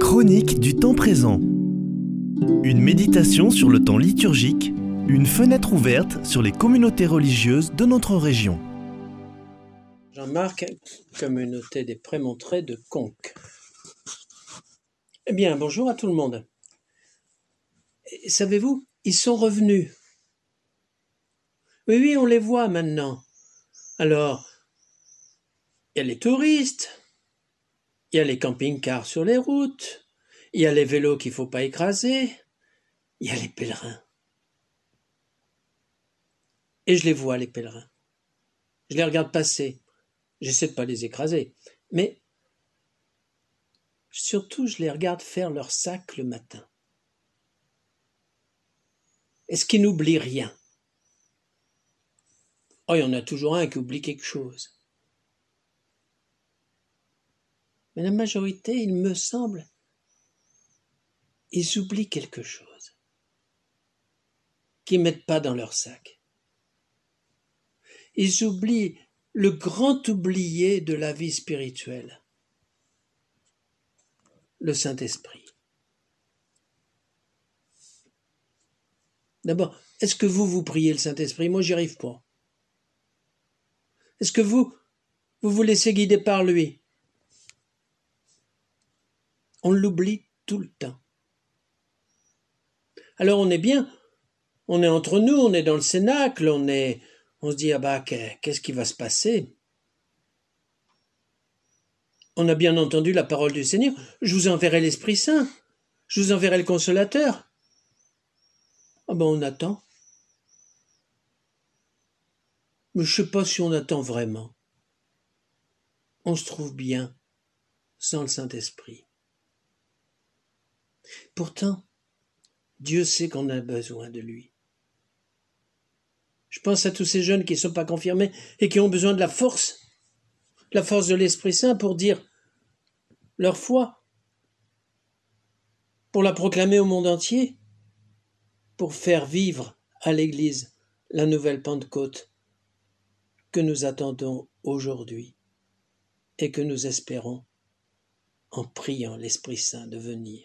Chronique du temps présent. Une méditation sur le temps liturgique, une fenêtre ouverte sur les communautés religieuses de notre région. Jean-Marc, communauté des prémontrés de Conques. Eh bien, bonjour à tout le monde. Savez-vous, ils sont revenus. Oui, oui, on les voit maintenant. Alors, il y a les touristes, il y a les camping-cars sur les routes, il y a les vélos qu'il ne faut pas écraser, il y a les pèlerins. Et je les vois, les pèlerins. Je les regarde passer. J'essaie de pas les écraser. Mais surtout, je les regarde faire leur sac le matin. Est-ce qu'ils n'oublient rien? Oh, il y en a toujours un qui oublie quelque chose. Mais la majorité, il me semble, ils oublient quelque chose qu'ils mettent pas dans leur sac. Ils oublient le grand oublié de la vie spirituelle, le Saint-Esprit. D'abord, est-ce que vous, vous priez le Saint-Esprit? Moi, j'y arrive pas. Est-ce que vous, vous vous laissez guider par lui? On l'oublie tout le temps. Alors on est bien, on est entre nous, on est dans le cénacle, on est, on se dit ah bah qu'est-ce qui va se passer? On a bien entendu la parole du Seigneur. Je vous enverrai l'Esprit Saint, je vous enverrai le Consolateur. Ah ben on attend. Mais je sais pas si on attend vraiment. On se trouve bien sans le Saint-Esprit. Pourtant, Dieu sait qu'on a besoin de lui. Je pense à tous ces jeunes qui ne sont pas confirmés et qui ont besoin de la force, la force de l'Esprit Saint pour dire leur foi, pour la proclamer au monde entier, pour faire vivre à l'Église la nouvelle Pentecôte que nous attendons aujourd'hui et que nous espérons en priant l'Esprit Saint de venir.